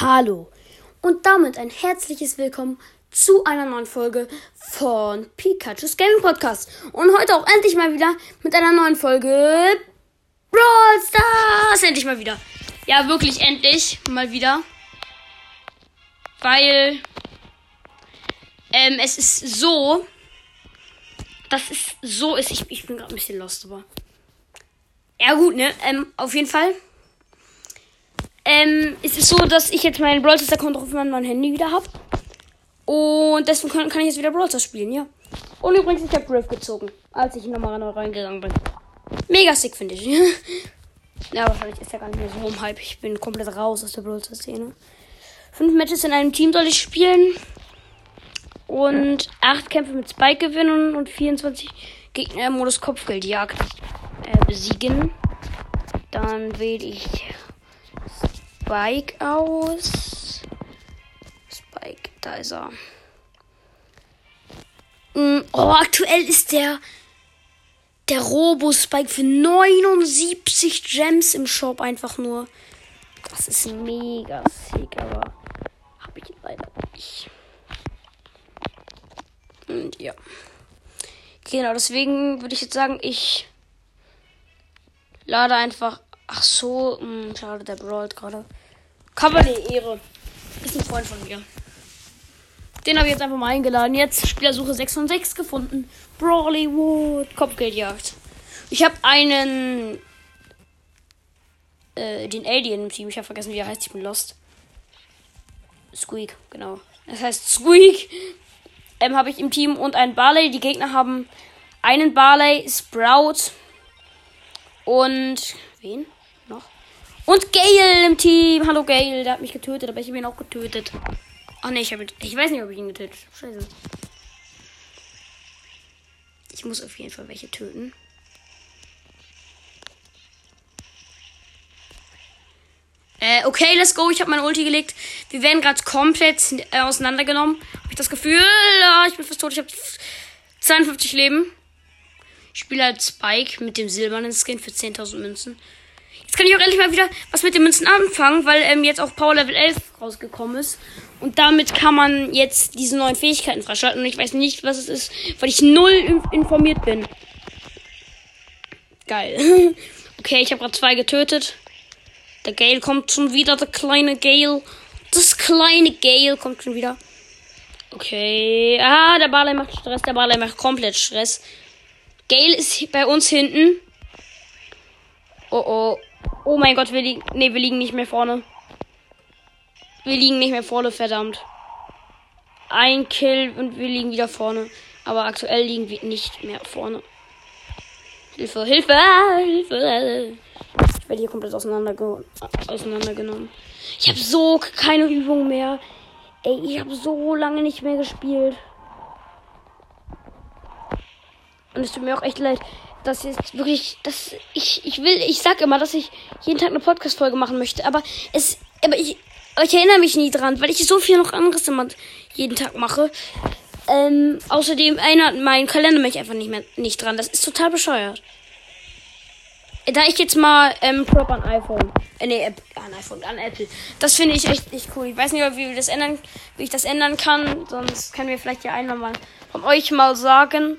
Hallo und damit ein herzliches Willkommen zu einer neuen Folge von Pikachu's Gaming Podcast. Und heute auch endlich mal wieder mit einer neuen Folge Brawl Stars. Endlich mal wieder. Ja, wirklich endlich mal wieder. Weil ähm, es ist so, dass es so ist. Ich, ich bin gerade ein bisschen lost, aber. Ja, gut, ne? Ähm, auf jeden Fall ähm, ist es so, dass ich jetzt meinen Brawl Stars Account auf meinem Handy wieder habe. Und deswegen kann, kann, ich jetzt wieder Brawl Stars spielen, ja. Und übrigens, ich habe Griff gezogen, als ich nochmal reingegangen bin. Mega sick, finde ich. ja, wahrscheinlich ist er gar nicht mehr so im Hype. Ich bin komplett raus aus der Brawl Stars Szene. Fünf Matches in einem Team soll ich spielen. Und acht Kämpfe mit Spike gewinnen und 24 Gegner im Modus Kopfgeldjagd äh, besiegen. Dann wähle ich Spike aus. Spike, da ist er. Mm, oh, aktuell ist der der Robo Spike für 79 Gems im Shop einfach nur. Das ist mega sick, aber habe ich leider nicht. Und ja. Genau, deswegen würde ich jetzt sagen, ich lade einfach. Ach so, mh, hm, schade, der brawlt gerade. Ehre. Ist ein Freund von mir. Den habe ich jetzt einfach mal eingeladen. Jetzt Spielersuche 6 von 6 gefunden. Brawlywood. Kopfgeldjagd. Ich habe einen. Äh, den Alien im Team. Ich habe vergessen, wie er heißt. Ich bin lost. Squeak, genau. Das heißt Squeak. Ähm, habe ich im Team und einen Barley. Die Gegner haben einen Barley, Sprout und wen noch? Und Gale im Team. Hallo Gale, der hat mich getötet, aber ich habe ihn auch getötet. Ach nee, ich habe ich weiß nicht, ob ich ihn getötet habe. Scheiße. Ich muss auf jeden Fall welche töten. Äh, okay, let's go. Ich habe meine Ulti gelegt. Wir werden gerade komplett äh, auseinandergenommen. Habe ich das Gefühl, ja, ich bin fast tot. Ich habe 52 Leben. Ich spiele halt Spike mit dem silbernen Skin für 10.000 Münzen. Jetzt kann ich auch endlich mal wieder was mit den Münzen anfangen, weil ähm, jetzt auch Power Level 11 rausgekommen ist. Und damit kann man jetzt diese neuen Fähigkeiten freischalten. Und ich weiß nicht, was es ist, weil ich null informiert bin. Geil. okay, ich habe gerade zwei getötet. Der Gale kommt schon wieder, der kleine Gale. Das kleine Gale kommt schon wieder. Okay. Ah, der Barley macht Stress. Der Barley macht komplett Stress. Gale ist bei uns hinten. Oh oh. Oh mein Gott, wir liegen. Ne, wir liegen nicht mehr vorne. Wir liegen nicht mehr vorne, verdammt. Ein Kill und wir liegen wieder vorne. Aber aktuell liegen wir nicht mehr vorne. Hilfe, Hilfe, Hilfe. Ich werde hier komplett auseinanderge auseinandergenommen. Ich habe so keine Übung mehr. Ey, ich habe so lange nicht mehr gespielt. Und es tut mir auch echt leid das ist wirklich, das, ich, ich will, ich sag immer, dass ich jeden Tag eine Podcast-Folge machen möchte, aber es, aber ich, aber ich erinnere mich nie dran, weil ich so viel noch anderes immer jeden Tag mache. Ähm, außerdem erinnert mein Kalender mich einfach nicht mehr, nicht dran. Das ist total bescheuert. Da ich jetzt mal, ähm, Prop an iPhone, äh, nee, an iPhone, an Apple. Das finde ich echt nicht cool. Ich weiß nicht, wie wir das ändern, wie ich das ändern kann, sonst können wir vielleicht ja einmal mal von euch mal sagen.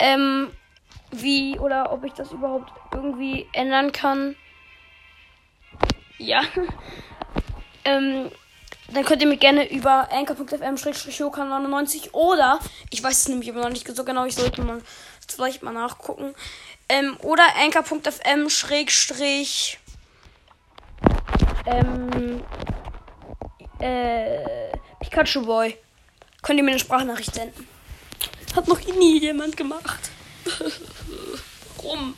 Ähm, wie oder ob ich das überhaupt irgendwie ändern kann. Ja. ähm, dann könnt ihr mir gerne über anchor.fm-jokan99 oder, ich weiß es nämlich aber noch nicht so genau, ich sollte mal vielleicht mal nachgucken, ähm, oder anchor.fm schrägstrich ähm, äh, Pikachu Boy. Könnt ihr mir eine Sprachnachricht senden. Hat noch nie jemand gemacht. Rum.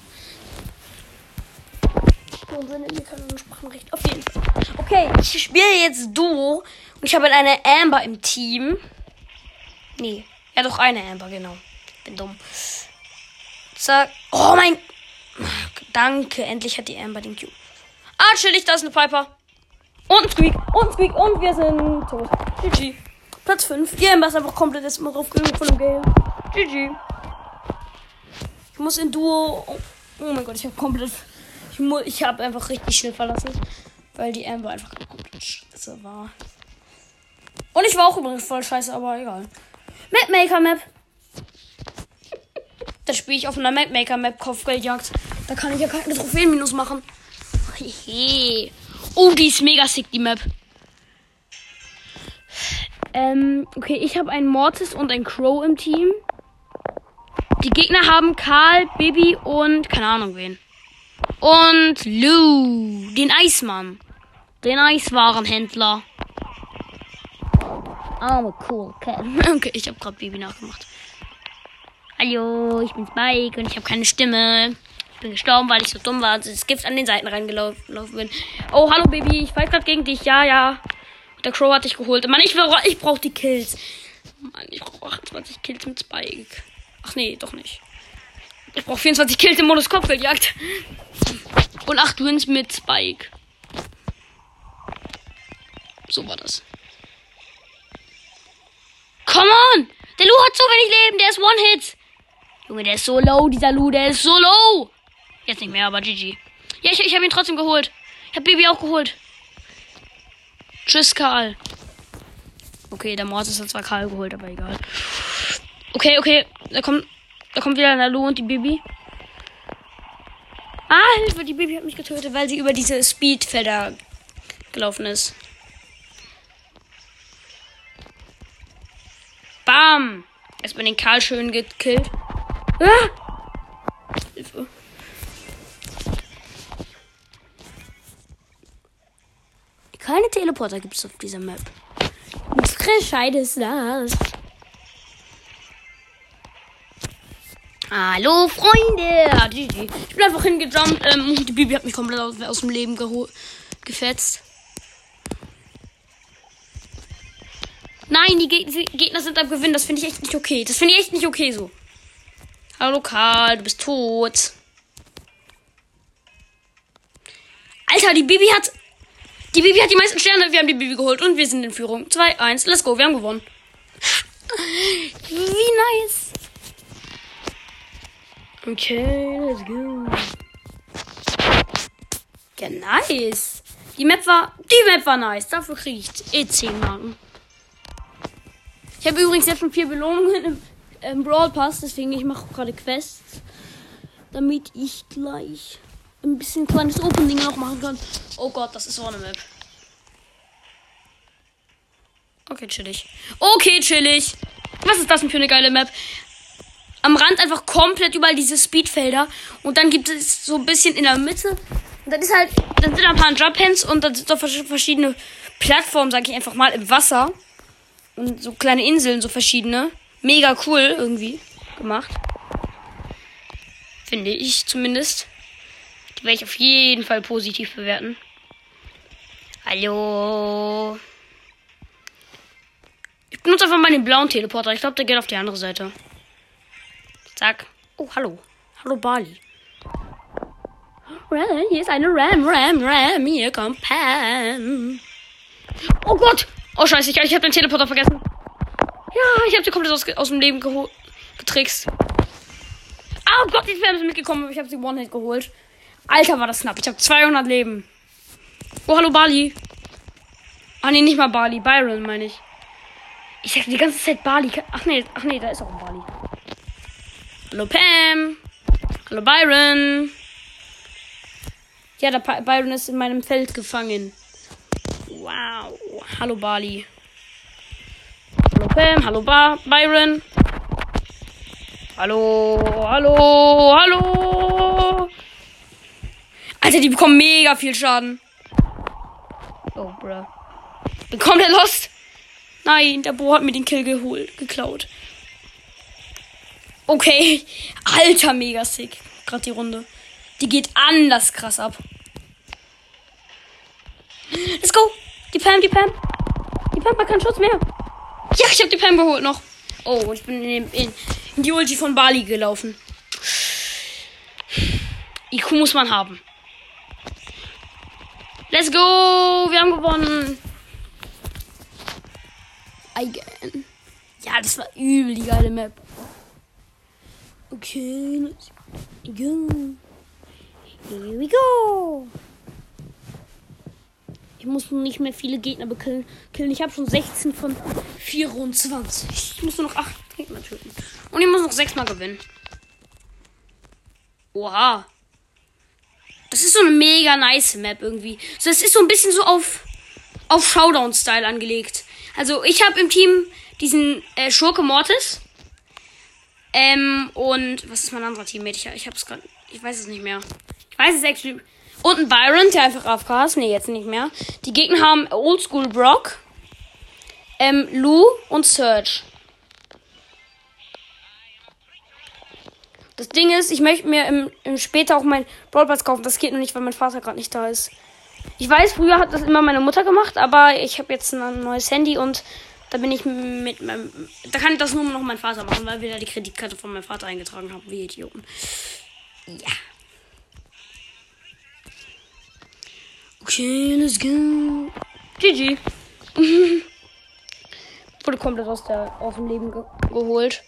Und in keine Sprachenrecht. Auf jeden Fall. Okay, ich spiele jetzt Duo. Und ich habe eine Amber im Team. Nee. Ja, doch eine Amber, genau. Bin dumm. Zack. Oh mein. Danke. Endlich hat die Amber den Cube. Ah, chillig, da ist eine Piper. Und Squeak. Und Squeak. Und wir sind tot. GG. Platz 5. Die Amber ist einfach komplett erstmal drauf von dem Game. GG. Ich muss in Duo. Oh, oh mein Gott, ich habe komplett. Ich, ich habe einfach richtig schnell verlassen. Weil die Amber einfach komplett scheiße war. Und ich war auch übrigens voll scheiße, aber egal. Mapmaker Map. Das spiele ich auf einer Mapmaker Map Kopfgeldjagd. Da kann ich ja keine Trophäen minus machen. Hehe. Oh, die ist mega sick, die Map. Ähm, okay, ich habe einen Mortis und einen Crow im Team. Die Gegner haben Karl, Bibi und keine Ahnung wen. Und Lou, den Eismann. Den Eiswarenhändler. I'm a cool cat. Okay, ich habe gerade Bibi nachgemacht. Hallo, ich bin Spike und ich habe keine Stimme. Ich bin gestorben, weil ich so dumm war und das Gift an den Seiten reingelaufen bin. Oh, hallo Baby, ich fight gerade gegen dich. Ja, ja. Der Crow hat dich geholt. Mann, ich, ich brauche die Kills. Mann, ich brauche 28 Kills mit Spike. Ach nee, doch nicht. Ich brauche 24 Kills im Modus Kopfgeldjagd. Und 8 Wins mit Spike. So war das. Come on! Der Lu hat so wenig Leben, der ist One-Hit. Junge, der ist so low, dieser Lu, der ist so low. Jetzt nicht mehr, aber GG. Ja, ich, ich habe ihn trotzdem geholt. Ich habe Baby auch geholt. Tschüss, Karl. Okay, der Mortis hat zwar Karl geholt, aber egal. Okay, okay. Da kommt, da kommt wieder Nalu und die Baby. Ah, Hilfe, die Baby hat mich getötet, weil sie über diese Speedfelder gelaufen ist. Bam! Erstmal den Karl schön gekillt. Ah! Hilfe. Keine Teleporter gibt es auf dieser Map. Scheide ist das. Hallo Freunde! Ich bin einfach hingejumpt. Ähm, die Bibi hat mich komplett aus, aus dem Leben gefetzt. Nein, die Geg Gegner sind am Gewinn. Das finde ich echt nicht okay. Das finde ich echt nicht okay so. Hallo Karl, du bist tot. Alter, die Bibi hat. Die Bibi hat die meisten Sterne. Wir haben die Bibi geholt und wir sind in Führung. 2, 1, let's go. Wir haben gewonnen. Wie nice. Okay, let's go. Ja, nice. Die Map war. Die Map war nice. Dafür kriege ich eh 10 Marken. Ich habe übrigens jetzt schon vier Belohnungen im, im Brawl Pass, deswegen ich mache gerade Quests, damit ich gleich ein bisschen kleines Opening noch machen kann. Oh Gott, das ist so eine Map. Okay, chillig. Okay, chillig. Was ist das denn für eine geile Map? Am Rand einfach komplett überall diese Speedfelder und dann gibt es so ein bisschen in der Mitte. Und dann ist halt, dann sind ein paar Jump Hands und dann sind so verschiedene Plattformen, sag ich einfach mal, im Wasser. Und so kleine Inseln, so verschiedene. Mega cool irgendwie gemacht. Finde ich zumindest. Die werde ich auf jeden Fall positiv bewerten. Hallo. Ich benutze einfach mal den blauen Teleporter. Ich glaube, der geht auf die andere Seite. Zack. Oh, hallo. Hallo, Bali. Hier ist eine Ram, Ram, Ram. Hier kommt Pam. Oh Gott. Oh scheiße, ich, ich habe den Teleporter vergessen. Ja, ich habe sie komplett aus, aus dem Leben getrickst. Oh Gott, Flamme sind mitgekommen, aber ich habe sie One-Hit geholt. Alter, war das knapp. Ich habe 200 Leben. Oh, hallo Bali. Ah, nee, nicht mal Bali. Byron, meine ich. Ich sag die ganze Zeit Bali. Ach nee, ach nee, da ist auch ein Bali. Hallo Pam. Hallo Byron. Ja, der Byron ist in meinem Feld gefangen. Wow. Hallo Bali. Hallo Pam. Hallo ba Byron. Hallo. Hallo. Hallo. Alter, die bekommen mega viel Schaden. Oh, bruh. Bekommt er lost? Nein, der Bo hat mir den Kill geholt, geklaut. Okay. Alter, mega sick. Gerade die Runde. Die geht anders krass ab. Let's go. Die Pam, die Pam. Die Pam hat keinen Schutz mehr. Ja, ich habe die Pam geholt noch. Oh, ich bin in, in, in die Ulti von Bali gelaufen. IQ muss man haben. Let's go. Wir haben gewonnen. Again. Ja, das war übel die geile Map. Okay, let's go. Here we go. Ich muss nur nicht mehr viele Gegner bekillen. Killen. Ich habe schon 16 von 24. Ich muss nur noch 8 Gegner töten. Und ich muss noch 6 Mal gewinnen. Oha. Das ist so eine mega nice Map irgendwie. So, es ist so ein bisschen so auf, auf Showdown-Style angelegt. Also ich habe im Team diesen äh, Schurke Mortis. Ähm, und was ist mein anderer Teammate? Ich, ich hab's gerade. Ich weiß es nicht mehr. Ich weiß es actually. Und ein Byron, der einfach AFK ist. Nee, jetzt nicht mehr. Die Gegner haben Oldschool Brock, ähm, Lou und Surge. Das Ding ist, ich möchte mir im, im später auch mein Brawl Pass kaufen. Das geht noch nicht, weil mein Vater gerade nicht da ist. Ich weiß, früher hat das immer meine Mutter gemacht, aber ich habe jetzt ein neues Handy und da bin ich mit meinem. Da kann ich das nur noch mein Vater machen, weil wir da die Kreditkarte von meinem Vater eingetragen haben, wie Idioten. Ja. Okay, let's go. GG. Wurde komplett aus, der, aus dem Leben ge geholt.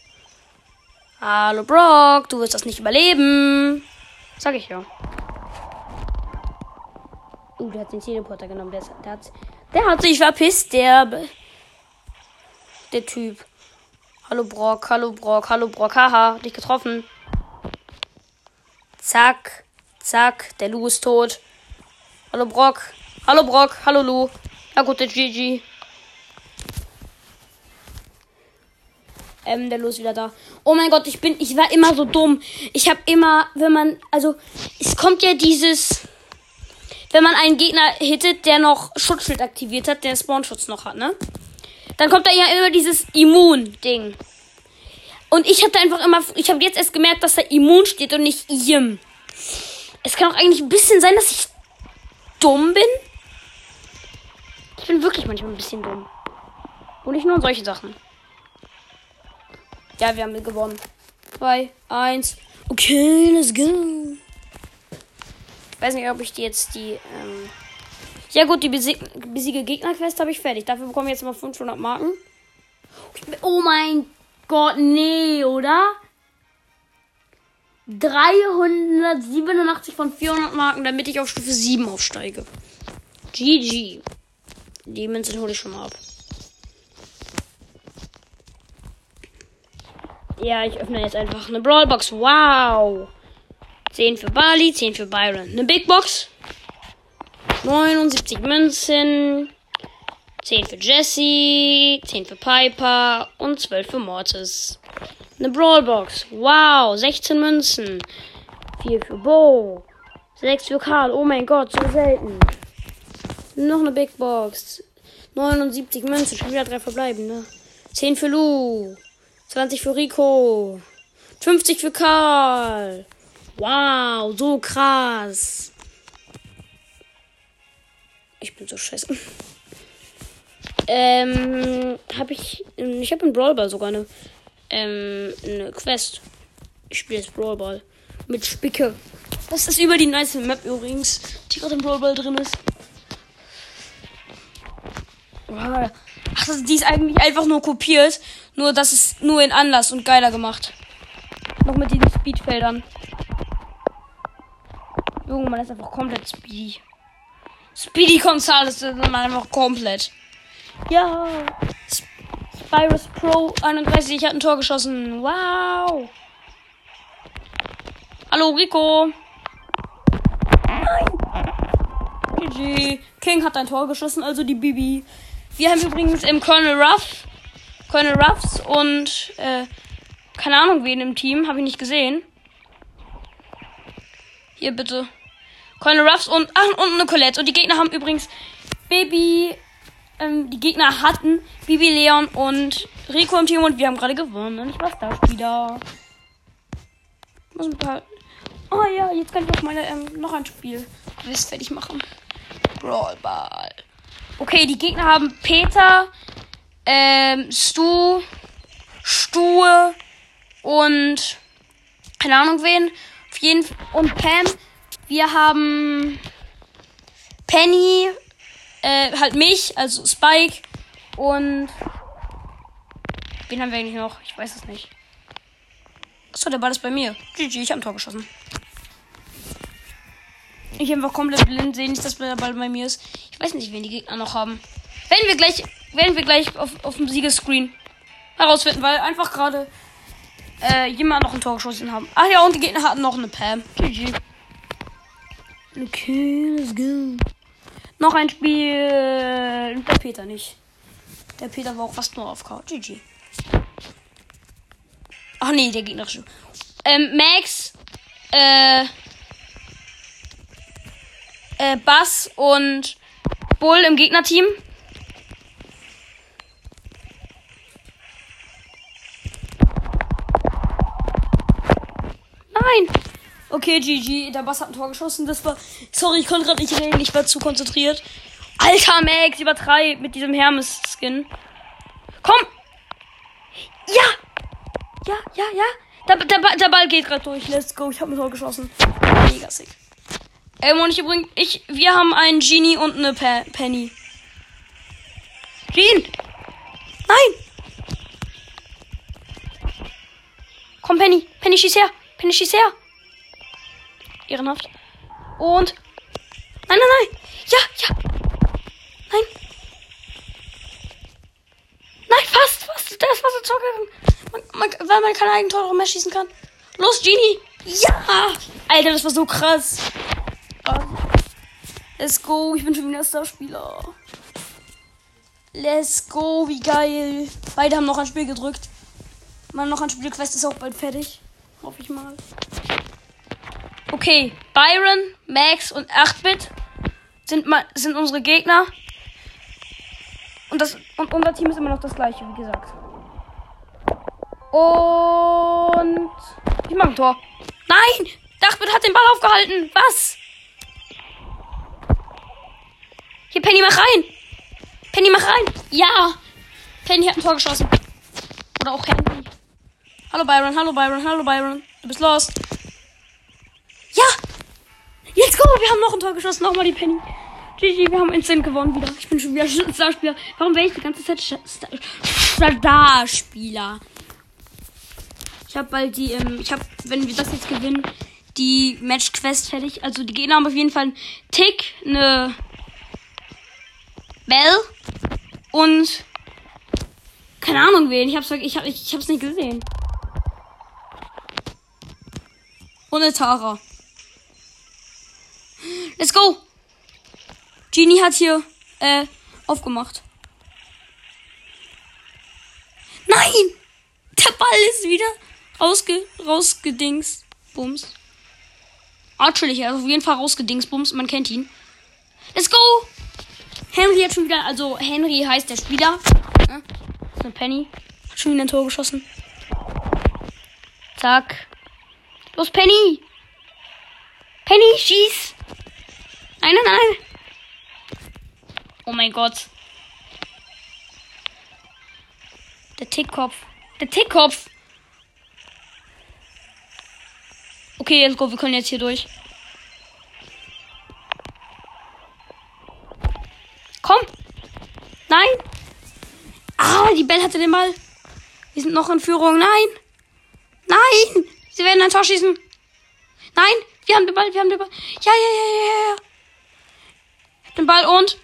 Hallo Brock, du wirst das nicht überleben. Sag ich ja. Uh, der hat den Teleporter genommen. Der, der, hat, der hat sich verpisst, der. Der Typ. Hallo Brock, hallo Brock, hallo Brock. Haha, dich getroffen. Zack, zack, der Lu ist tot. Hallo Brock. Hallo Brock, hallo Lu. Ja gut, der GG. Ähm, der Lu ist wieder da. Oh mein Gott, ich bin, ich war immer so dumm. Ich habe immer, wenn man, also, es kommt ja dieses, wenn man einen Gegner hittet, der noch Schutzschild aktiviert hat, der Spawnschutz noch hat, ne? Dann kommt da ja immer dieses Immun-Ding. Und ich hatte einfach immer, ich habe jetzt erst gemerkt, dass da Immun steht und nicht Im. Es kann auch eigentlich ein bisschen sein, dass ich dumm bin. Ich bin wirklich manchmal ein bisschen dumm. Und nicht nur solche Sachen. Ja, wir haben gewonnen. 2, 1. Okay, let's go. Ich weiß nicht, ob ich die jetzt die. Ähm ja, gut, die besieg besiege Gegnerquest habe ich fertig. Dafür bekomme ich jetzt mal 500 Marken. Oh mein Gott, nee, oder? 387 von 400 Marken, damit ich auf Stufe 7 aufsteige. GG. Die Münzen hole ich schon mal ab. Ja, ich öffne jetzt einfach eine Brawlbox. Wow. 10 für Bali, 10 für Byron. Eine Big Box. 79 Münzen. 10 für Jesse, 10 für Piper und 12 für Mortis. Eine Brawlbox. Wow, 16 Münzen. 4 für Bo. 6 für Karl. Oh mein Gott, so selten. Noch eine Big Box. 79 Münzen, schon wieder drei verbleiben, ne? 10 für Lu. 20 für Rico. 50 für Karl. Wow, so krass. Ich bin so scheiße. Ähm, habe ich. Ich habe in Brawlball sogar eine, ähm, eine Quest. Ich spiele jetzt Brawlball. Mit Spicke. Das ist über die nice Map übrigens, die gerade im Brawlball drin ist. Ach, das, die ist eigentlich einfach nur kopiert. Nur, das ist nur in Anlass und geiler gemacht. Noch mit diesen Speedfeldern. Junge, man ist einfach komplett speedy. Speedy Gonzales ist man einfach komplett. Ja. Spyrus Pro 31 hat ein Tor geschossen. Wow. Hallo Rico. Nein. GG. King hat ein Tor geschossen, also die Bibi. Wir haben übrigens im Colonel Ruff, Colonel Ruffs und äh, keine Ahnung wen im Team, habe ich nicht gesehen. Hier bitte. Colonel Ruffs und ach, und eine Colette. Und die Gegner haben übrigens Baby. Ähm, die Gegner hatten Bibi Leon und Rico im Team und wir haben gerade gewonnen. Ich war da wieder. Muss ein paar. Oh ja, jetzt kann ich auch meine ähm, noch ein Spiel Quiz fertig machen. Brawl Ball. Okay, die Gegner haben Peter, ähm, Stu, Stuhe und keine Ahnung wen. Auf jeden. Und Pam. Wir haben Penny, äh, halt mich, also Spike und wen haben wir eigentlich noch? Ich weiß es nicht. Achso, der Ball ist bei mir. GG, ich habe ein Tor geschossen. Ich einfach komplett blind, sehe nicht, dass der Ball bei mir ist. Ich weiß nicht, wen die Gegner noch haben. Werden wir gleich, werden wir gleich auf, auf dem Siegescreen herausfinden, weil einfach gerade äh, jemand noch ein Tor geschossen haben. Ach ja, und die Gegner hatten noch eine Pam. GG. Okay, let's go. Noch ein Spiel. Der Peter nicht. Der Peter war auch fast nur auf K. GG. Ach nee, der gegnerische. Ähm, Max, äh, äh, Bass und Bull im Gegnerteam. Nein! Okay, GG. Der Bass hat ein Tor geschossen. Das war. Sorry, ich konnte gerade nicht reden. Ich war zu konzentriert. Alter Max, übertreib mit diesem Hermes-Skin. Komm! Ja! Ja, ja, ja. Der, der, der Ball geht gerade durch. Let's go. Ich habe ein Tor geschossen. Mega sick. Ähm, und ich übrigens, ich, wir haben einen Genie und eine Pe Penny. Jean! Nein! Komm, Penny. Penny, schieß her. Penny, schieß her. Ehrenhaft. Und. Nein, nein, nein. Ja, ja. Nein. Nein, fast, fast. Ist fast ins man, man, Weil man keine eigenen Tore mehr schießen kann. Los, Genie. Ja. Alter, das war so krass. Let's go. Ich bin schon wieder Starspieler. Let's go. Wie geil. Beide haben noch ein Spiel gedrückt. Mal noch ein Spielquest ist auch bald fertig. Hoffe ich mal. Okay. Byron, Max und 8-Bit sind, sind unsere Gegner. Und, das, und unser Team ist immer noch das gleiche, wie gesagt. Und. Ich mache ein Tor. Nein! Dachbit hat den Ball aufgehalten. Was? Hier, Penny, mach rein. Penny, mach rein. Ja. Penny hat ein Tor geschossen. Oder auch Henry. Hallo Byron, hallo Byron, hallo Byron. Du bist lost. Ja. Let's go. Wir haben noch ein Tor geschossen. Nochmal die Penny. GG, wir haben instant gewonnen wieder. Ich bin schon wieder Starspieler. Warum wäre ich die ganze Zeit Starspieler? Ich habe bald die, ähm, ich habe, wenn wir das jetzt gewinnen, die Match Quest fertig. Also die Gegner haben auf jeden Fall einen Tick, eine Bell und keine Ahnung wen. Ich hab's, ich, hab, ich, ich nicht gesehen. Und eine Tara. Let's go! Genie hat hier äh, aufgemacht. Nein! Der Ball ist wieder rausge rausgedings. Bums. Natürlich, ist auf jeden Fall rausgedings. Bums, man kennt ihn. Let's go! Henry hat schon wieder, also Henry heißt der Spieler. Ja, ist eine Penny. Hat schon wieder ein Tor geschossen. Zack. Los, Penny! Penny, schieß! Nein, nein, nein! Oh mein Gott. Der Tickkopf. Der Tickkopf! Okay, let's go, wir können jetzt hier durch. Komm! Nein! Ah, die Bell hatte den Ball. Wir sind noch in Führung. Nein! Nein! Sie werden ein Tor schießen. Nein! Wir haben den Ball, wir haben den Ball. Ja, ja, ja, ja, ja. Den Ball und.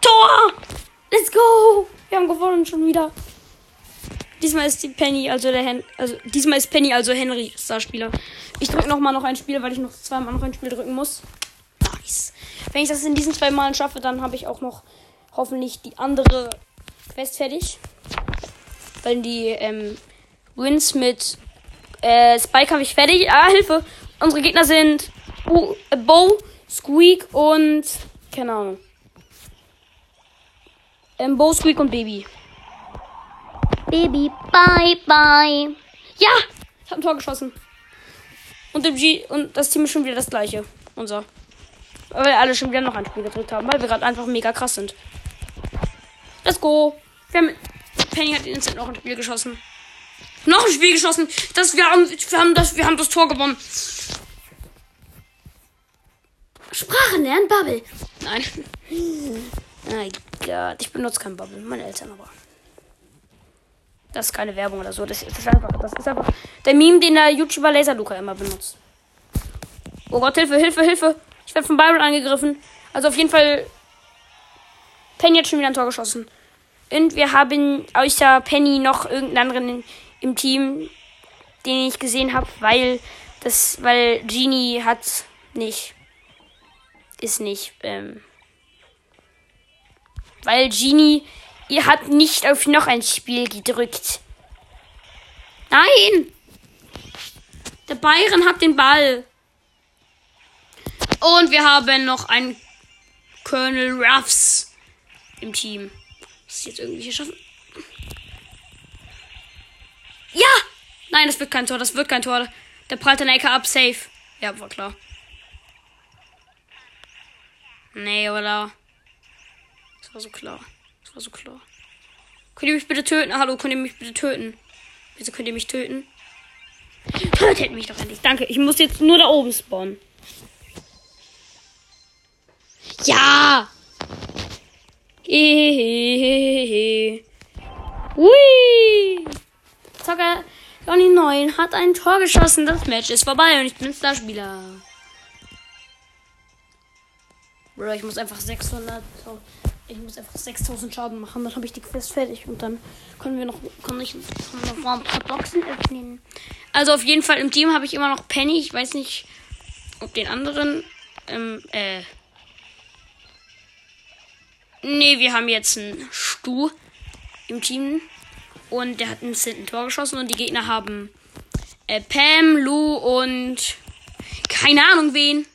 Tor! Let's go! Wir haben gewonnen schon wieder. Diesmal ist die Penny, also der Hen also diesmal ist Penny, also Henry Starspieler. Ich drücke noch mal noch ein Spiel, weil ich noch zweimal noch ein Spiel drücken muss. Nice. Wenn ich das in diesen zwei Malen schaffe, dann habe ich auch noch hoffentlich die andere Quest fertig. Weil die ähm, Wins mit äh, Spike habe ich fertig. Ah, Hilfe! Unsere Gegner sind uh, Bo, Squeak und keine Ahnung. Ähm, Bo, Squeak und Baby. Baby, bye, bye. Ja! Ich habe ein Tor geschossen. Und, G und das Team ist schon wieder das gleiche. Unser. Weil wir alle schon wieder noch ein Spiel gedrückt haben, weil wir gerade einfach mega krass sind. Let's go. Wir haben, Penny hat instant noch ein Spiel geschossen. Noch ein Spiel geschossen. Das, wir, haben, wir, haben das, wir haben das Tor gewonnen. Sprachen lernen, Bubble. Nein. Mein Gott, ich benutze kein Bubble. Meine Eltern aber. Das ist keine Werbung oder so. Das, das, ist einfach, das ist einfach der Meme, den der YouTuber Laser Luca immer benutzt. Oh Gott, Hilfe, Hilfe, Hilfe. Ich werde von Byron angegriffen. Also auf jeden Fall. Penny hat schon wieder ein Tor geschossen. Und wir haben außer Penny noch irgendeinen anderen im Team, den ich gesehen habe, weil das, weil Genie hat nicht, ist nicht, ähm, weil Genie, ihr hat nicht auf noch ein Spiel gedrückt. Nein! Der Bayern hat den Ball. Und wir haben noch einen Colonel Ruffs im Team. Was jetzt irgendwie hier schaffen? Ja! Nein, das wird kein Tor, das wird kein Tor. Der prallt den Ecke ab, safe. Ja, war klar. Nee, oder? Das war so klar. Das war so klar. Könnt ihr mich bitte töten? Hallo, könnt ihr mich bitte töten? Wieso könnt ihr mich töten? Tötet mich doch endlich. Danke. Ich muss jetzt nur da oben spawnen. Ja! Hehehehe. Hui! Zocker Johnny 9 hat ein Tor geschossen. Das Match ist vorbei und ich bin Starspieler. Bro, ich muss einfach 600. Ich muss einfach 6000 Schaden machen. Dann habe ich die Quest fertig und dann können wir noch, kann ich noch mal ein paar Boxen öffnen. Also auf jeden Fall im Team habe ich immer noch Penny. Ich weiß nicht, ob den anderen. Ähm, äh. Nee, wir haben jetzt einen Stu im Team. Und der hat ein Tor geschossen und die Gegner haben äh, Pam, Lou und keine Ahnung wen.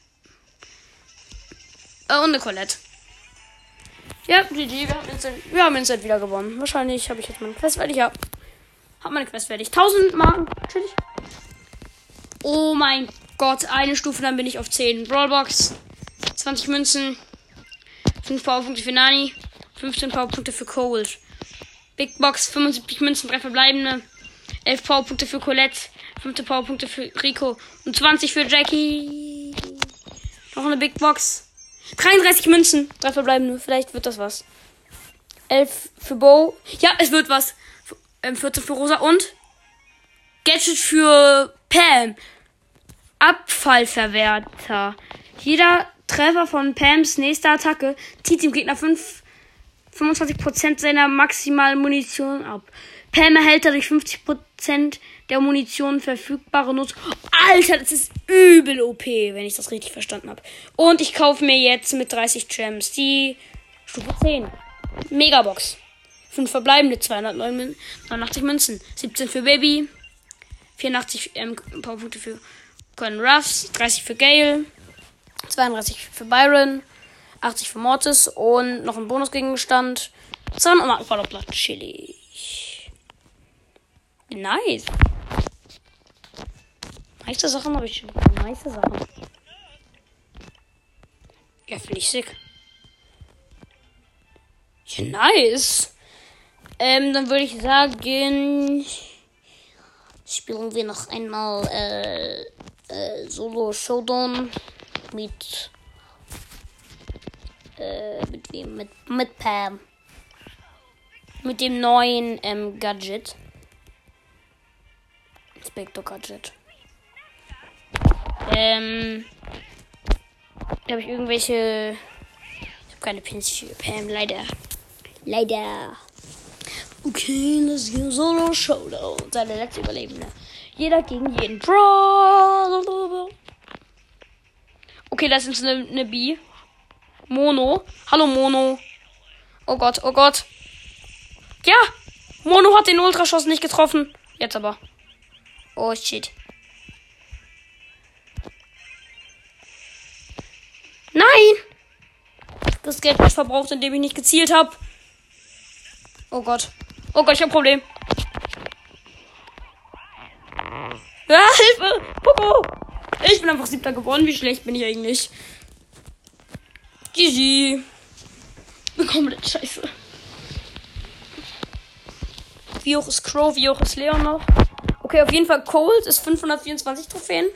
Äh, und eine Colette. Ja, GG, wir haben instant, wir haben instant wieder gewonnen. Wahrscheinlich habe ich jetzt meine Quest fertig. Ja, habe meine Quest fertig. 1000 Marken, natürlich. Oh mein Gott, eine Stufe, dann bin ich auf 10. Brawlbox, 20 Münzen, 5 Powerpunkte für Nani, 15 Powerpunkte für Cold. Big Box, 75 Münzen, 3 verbleibende, 11 Powerpunkte für Colette, 5 Powerpunkte für Rico und 20 für Jackie. Noch eine Big Box. 33 Münzen, 3 verbleibende, vielleicht wird das was. 11 für Bo. Ja, es wird was. 14 ähm, für Rosa und Gadget für Pam. Abfallverwerter. Jeder Treffer von Pams nächster Attacke zieht dem Gegner 5, 25% seiner maximalen Munition ab. Pam erhält dadurch 50% der Munition verfügbare Nutzung. Alter, das ist übel OP, wenn ich das richtig verstanden habe. Und ich kaufe mir jetzt mit 30 Gems die Stufe 10. Megabox. 5 verbleibende, 289 Münzen. 17 für Baby. 84 ähm, Powerpunkte für Colin Ruffs, 30 für Gale, 32 für Byron, 80 für Mortis und noch ein Bonusgegenstand. 200 Marken Vorderblatt. Chillig. Nice. Nice Sachen habe ich schon. Nice Sachen. Ja, finde ich sick. Ja, nice. Ähm, dann würde ich sagen, spielen wir noch einmal äh, äh, Solo Showdown mit äh, mit wem? Mit, mit Pam. Mit dem neuen ähm, Gadget. Inspector Gadget. Ähm. Da habe ich irgendwelche. Ich habe keine Pins für Pam, leider. Leider. Okay, let's go Solo Showdown. Seine letzte Überlebende. Jeder gegen jeden. Draw. Okay, das ist eine, eine B. Mono. Hallo Mono. Oh Gott, oh Gott. Ja! Mono hat den Ultraschoss nicht getroffen. Jetzt aber. Oh shit. Nein! Das Geld wird verbraucht, indem ich nicht gezielt habe. Oh Gott. Oh Gott, ich hab ein Problem. Ja, Hilfe! Ich bin einfach siebter geworden. Wie schlecht bin ich eigentlich? GG. Bin komplett scheiße. Wie hoch ist Crow? Wie hoch ist Leon noch? Okay, auf jeden Fall Cold ist 524 Trophäen.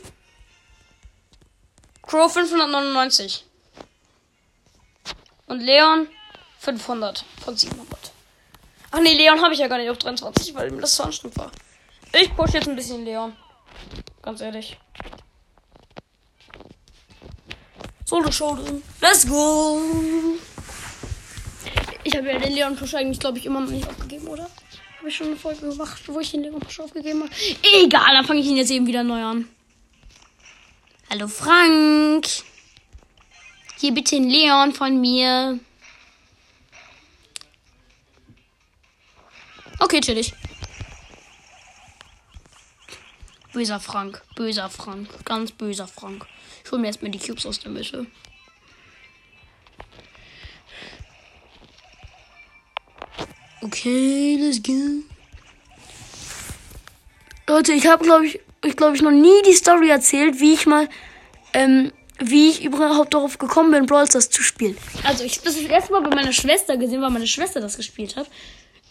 Crow 599. Und Leon 500 von 700. Ach nee, Leon habe ich ja gar nicht auf 23, weil mir das so anstrengend war. Ich push jetzt ein bisschen Leon. Ganz ehrlich. Solo Showdown. Let's go. Ich habe ja den Leon Push eigentlich, glaube ich, immer noch nicht aufgegeben, oder? Habe ich schon eine Folge gemacht, wo ich den Leon Push aufgegeben habe? Egal, dann fange ich ihn jetzt eben wieder neu an. Hallo Frank. Hier bitte ein Leon von mir. Okay, chillig. Böser Frank, böser Frank, ganz böser Frank. Ich hol mir erstmal die Cubes aus der Mitte. Okay, let's go. Leute, ich habe, glaube ich, ich glaube ich noch nie die Story erzählt, wie ich mal, ähm, wie ich überhaupt darauf gekommen bin, Brawl Stars zu spielen. Also ich habe das, das erste Mal bei meiner Schwester gesehen, weil meine Schwester das gespielt hat.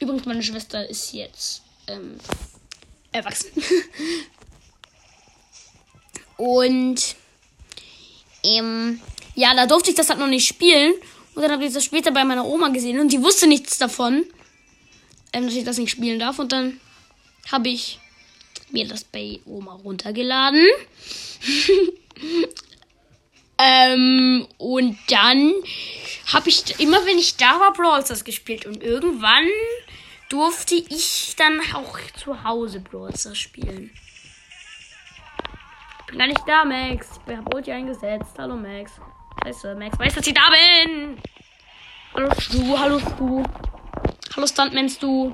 Übrigens, meine Schwester ist jetzt ähm, erwachsen. Und ähm, ja, da durfte ich das halt noch nicht spielen. Und dann habe ich das später bei meiner Oma gesehen und die wusste nichts davon, ähm, dass ich das nicht spielen darf. Und dann habe ich mir das bei Oma runtergeladen. ähm, und dann habe ich immer, wenn ich da war, Brawl Stars gespielt. Und irgendwann durfte ich dann auch zu Hause Brawl Stars spielen. Bin gar nicht da, Max. Ich habe Ulti eingesetzt. Hallo, Max. Scheiße, Max weiß, dass ich da bin. Hallo, Stu. Hallo, Stu. Hallo, Stuntman, Stu.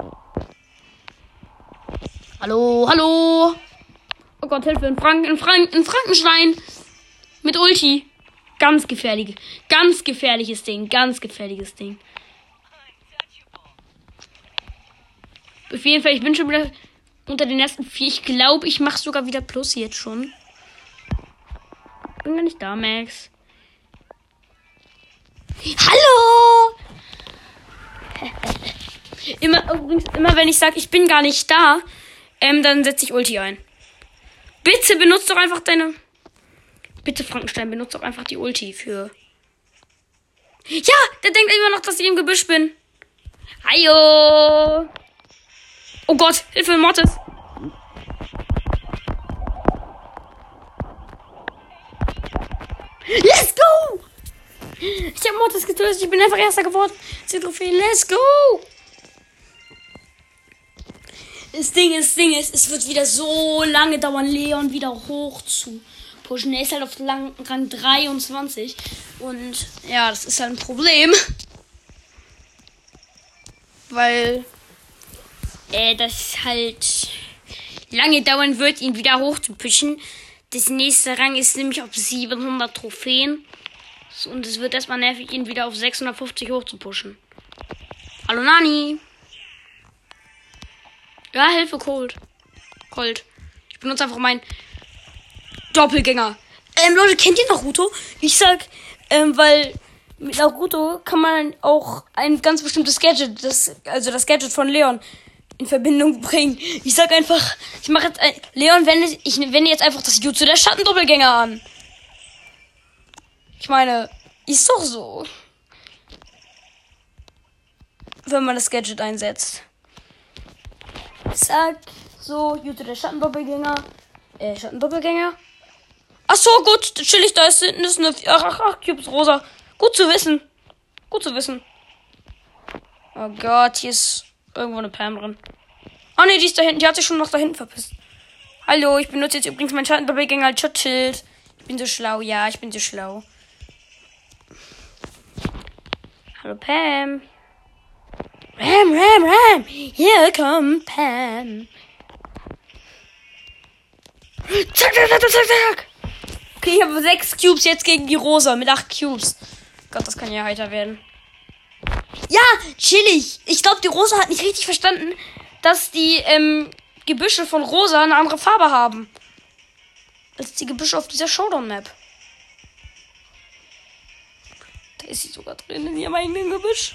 Hallo, hallo. Oh Gott, Hilfe. Ein, Frank ein, Frank ein Frankenstein. Mit Ulti. Ganz gefährlich. Ganz gefährliches Ding. Ganz gefährliches Ding. Auf jeden Fall, ich bin schon wieder unter den ersten vier. Ich glaube, ich mache sogar wieder Plus jetzt schon. Bin gar nicht da, Max. Hallo! immer, übrigens, immer wenn ich sage, ich bin gar nicht da, ähm, dann setze ich Ulti ein. Bitte benutzt doch einfach deine. Bitte, Frankenstein, benutzt doch einfach die Ulti für. Ja, der denkt immer noch, dass ich im Gebüsch bin. Hallo! Oh Gott, Hilfe, Mortis! Let's go! Ich habe Mortis getötet. Ich bin einfach Erster geworden. Die Trophäe. Let's go! Das Ding ist, das Ding ist, es wird wieder so lange dauern, Leon wieder hoch zu pushen. Er ist halt auf Rang 23. Und ja, das ist halt ein Problem. Weil äh, das halt lange dauern wird, ihn wieder hoch zu pushen. Das nächste Rang ist nämlich auf 700 Trophäen. Und es wird erstmal nervig, ihn wieder auf 650 hoch zu pushen. Hallo Nani. Ja, Hilfe, Cold. Cold. Ich benutze einfach meinen Doppelgänger. Ähm, Leute, kennt ihr Naruto? Ich sag, ähm, weil mit Naruto kann man auch ein ganz bestimmtes Gadget, das, also das Gadget von Leon, in Verbindung bringen. Ich sag einfach, ich mache jetzt ein, Leon wende ich wende jetzt einfach das Jutsu der Schattendoppelgänger an. Ich meine, ist doch so. Wenn man das Gadget einsetzt. Sag so, Jutsu der Schattendoppelgänger. Äh, Schattendoppelgänger. Ach so, gut, chillig, da ist hinten ist eine. Ach, ach, ach, Cubes rosa. Gut zu wissen. Gut zu wissen. Oh Gott, hier ist irgendwo eine Pam drin. Oh ne, die ist da hinten. Die hat sich schon noch da hinten verpisst. Hallo, ich benutze jetzt übrigens meinen Schattendoppelgänger als Schutzschild. Ich bin so schlau. Ja, ich bin so schlau. Hallo, Pam. Ram, Ram, Ram. Hier kommt Pam. Zack, zack, zack, zack, zack. Okay, ich habe sechs Cubes jetzt gegen die Rosa mit acht Cubes. Gott, das kann ja heiter werden. Ja, chillig. Ich glaube, die Rosa hat nicht richtig verstanden, dass die ähm, Gebüsche von Rosa eine andere Farbe haben. Als die Gebüsche auf dieser Showdown-Map. Da ist sie sogar drin in ihrem eigenen Gebüsch.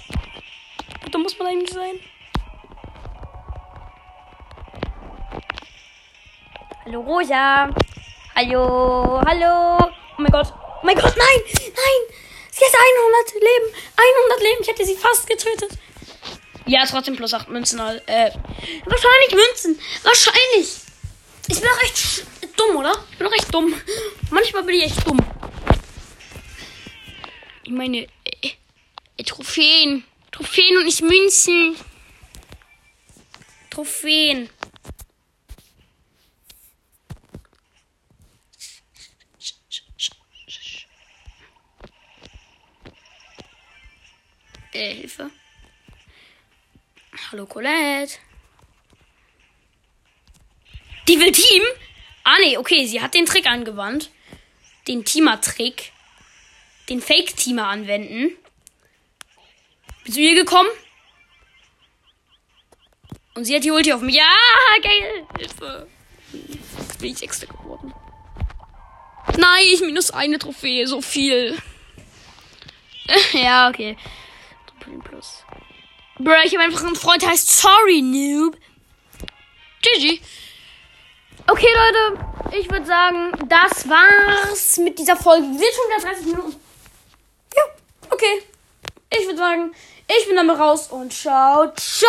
Da muss man eigentlich sein. Hallo Rosa. Hallo, hallo. Oh mein Gott. Oh mein Gott, nein, nein. Sie hat 100 Leben. 100 Leben. Ich hätte sie fast getötet. Ja, trotzdem plus 8 Münzen. Äh, wahrscheinlich Münzen. Wahrscheinlich. Ich bin auch echt dumm, oder? Ich bin auch echt dumm. Manchmal bin ich echt dumm. Ich meine, äh, äh, Trophäen. Trophäen und nicht Münzen. Trophäen. Äh, Hilfe. Hallo Colette. Die will Team? Ah nee, okay, sie hat den Trick angewandt. Den Teamer-Trick. Den Fake-Teamer anwenden. Bist du hier gekommen? Und sie hat die Ulti auf mich. Ja, geil. Hilfe. Jetzt bin ich Sechster geworden. Nein, ich minus eine Trophäe. So viel. ja, okay. Trophäen plus. Bro, ich habe einfach einen Freund, der heißt Sorry, Noob. GG. Okay, Leute. Ich würde sagen, das war's mit dieser Folge. Wir sind schon wieder 30 Minuten. Ja, okay. Ich würde sagen, ich bin damit raus und ciao, ciao.